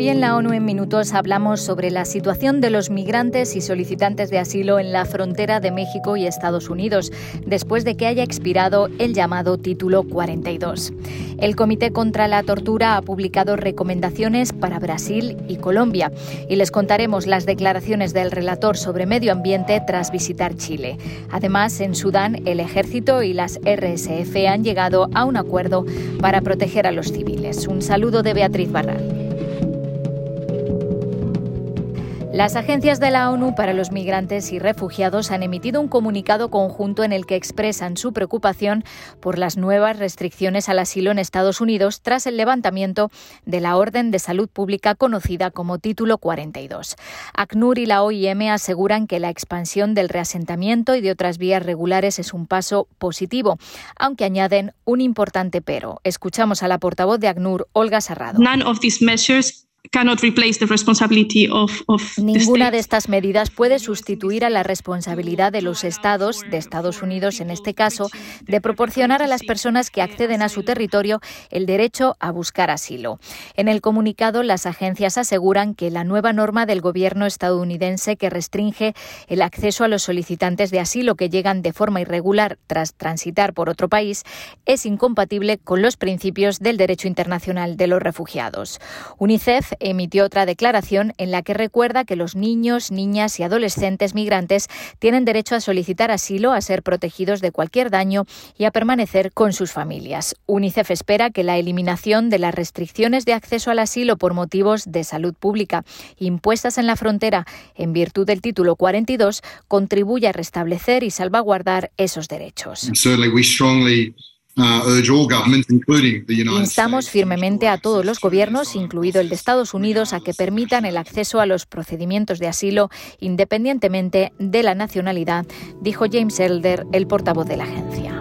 Hoy en la ONU en Minutos hablamos sobre la situación de los migrantes y solicitantes de asilo en la frontera de México y Estados Unidos, después de que haya expirado el llamado Título 42. El Comité contra la Tortura ha publicado recomendaciones para Brasil y Colombia y les contaremos las declaraciones del relator sobre medio ambiente tras visitar Chile. Además, en Sudán, el ejército y las RSF han llegado a un acuerdo para proteger a los civiles. Un saludo de Beatriz Barral. Las agencias de la ONU para los migrantes y refugiados han emitido un comunicado conjunto en el que expresan su preocupación por las nuevas restricciones al asilo en Estados Unidos tras el levantamiento de la Orden de Salud Pública conocida como Título 42. ACNUR y la OIM aseguran que la expansión del reasentamiento y de otras vías regulares es un paso positivo, aunque añaden un importante pero. Escuchamos a la portavoz de ACNUR, Olga Serrado. Ninguna de estas medidas puede sustituir a la responsabilidad de los estados, de Estados Unidos en este caso, de proporcionar a las personas que acceden a su territorio el derecho a buscar asilo. En el comunicado, las agencias aseguran que la nueva norma del gobierno estadounidense que restringe el acceso a los solicitantes de asilo que llegan de forma irregular tras transitar por otro país es incompatible con los principios del derecho internacional de los refugiados. UNICEF emitió otra declaración en la que recuerda que los niños, niñas y adolescentes migrantes tienen derecho a solicitar asilo, a ser protegidos de cualquier daño y a permanecer con sus familias. UNICEF espera que la eliminación de las restricciones de acceso al asilo por motivos de salud pública impuestas en la frontera en virtud del título 42 contribuya a restablecer y salvaguardar esos derechos. Instamos firmemente a todos los gobiernos, incluido el de Estados Unidos, a que permitan el acceso a los procedimientos de asilo independientemente de la nacionalidad, dijo James Elder, el portavoz de la agencia.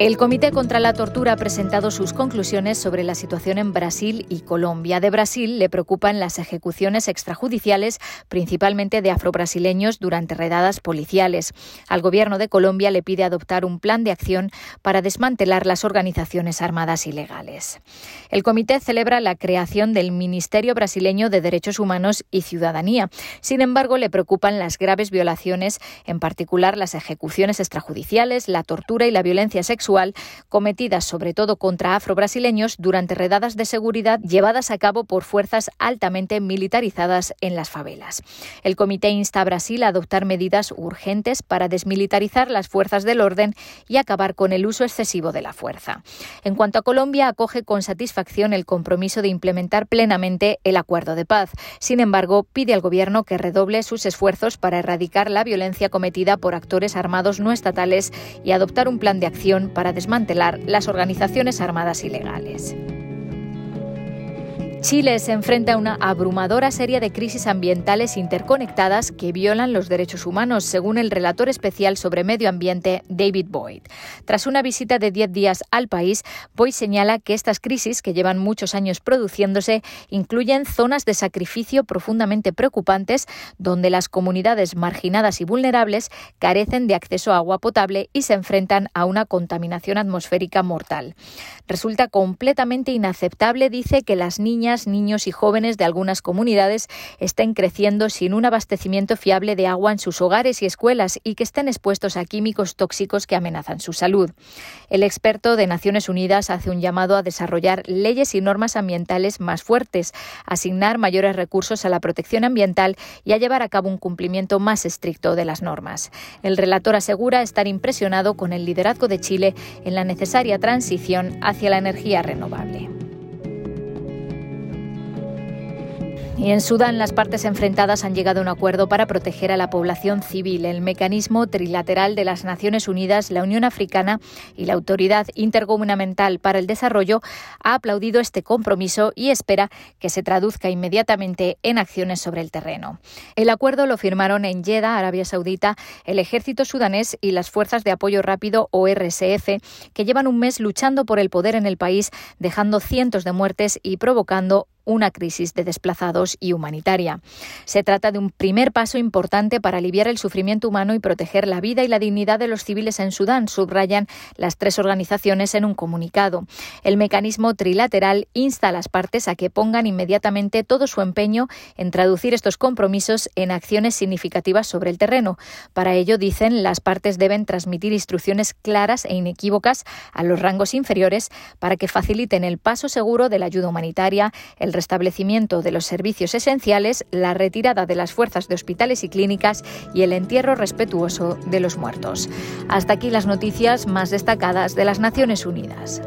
El Comité contra la Tortura ha presentado sus conclusiones sobre la situación en Brasil y Colombia. De Brasil le preocupan las ejecuciones extrajudiciales, principalmente de afrobrasileños, durante redadas policiales. Al gobierno de Colombia le pide adoptar un plan de acción para desmantelar las organizaciones armadas ilegales. El comité celebra la creación del Ministerio Brasileño de Derechos Humanos y Ciudadanía. Sin embargo, le preocupan las graves violaciones, en particular las ejecuciones extrajudiciales, la tortura y la violencia sexual cometidas sobre todo contra afrobrasileños durante redadas de seguridad llevadas a cabo por fuerzas altamente militarizadas en las favelas. El comité insta a Brasil a adoptar medidas urgentes para desmilitarizar las fuerzas del orden y acabar con el uso excesivo de la fuerza. En cuanto a Colombia, acoge con satisfacción el compromiso de implementar plenamente el acuerdo de paz. Sin embargo, pide al Gobierno que redoble sus esfuerzos para erradicar la violencia cometida por actores armados no estatales y adoptar un plan de acción para para desmantelar las organizaciones armadas ilegales. Chile se enfrenta a una abrumadora serie de crisis ambientales interconectadas que violan los derechos humanos, según el relator especial sobre medio ambiente David Boyd. Tras una visita de 10 días al país, Boyd señala que estas crisis, que llevan muchos años produciéndose, incluyen zonas de sacrificio profundamente preocupantes, donde las comunidades marginadas y vulnerables carecen de acceso a agua potable y se enfrentan a una contaminación atmosférica mortal. Resulta completamente inaceptable, dice, que las niñas niños y jóvenes de algunas comunidades estén creciendo sin un abastecimiento fiable de agua en sus hogares y escuelas y que estén expuestos a químicos tóxicos que amenazan su salud. El experto de Naciones Unidas hace un llamado a desarrollar leyes y normas ambientales más fuertes, asignar mayores recursos a la protección ambiental y a llevar a cabo un cumplimiento más estricto de las normas. El relator asegura estar impresionado con el liderazgo de Chile en la necesaria transición hacia la energía renovable. Y en Sudán las partes enfrentadas han llegado a un acuerdo para proteger a la población civil. El mecanismo trilateral de las Naciones Unidas, la Unión Africana y la Autoridad Intergubernamental para el Desarrollo ha aplaudido este compromiso y espera que se traduzca inmediatamente en acciones sobre el terreno. El acuerdo lo firmaron en Jeddah, Arabia Saudita, el ejército sudanés y las fuerzas de apoyo rápido o RSF, que llevan un mes luchando por el poder en el país, dejando cientos de muertes y provocando una crisis de desplazados y humanitaria. Se trata de un primer paso importante para aliviar el sufrimiento humano y proteger la vida y la dignidad de los civiles en Sudán, subrayan las tres organizaciones en un comunicado. El mecanismo trilateral insta a las partes a que pongan inmediatamente todo su empeño en traducir estos compromisos en acciones significativas sobre el terreno. Para ello, dicen, las partes deben transmitir instrucciones claras e inequívocas a los rangos inferiores para que faciliten el paso seguro de la ayuda humanitaria, el restablecimiento de los servicios esenciales, la retirada de las fuerzas de hospitales y clínicas y el entierro respetuoso de los muertos. Hasta aquí las noticias más destacadas de las Naciones Unidas.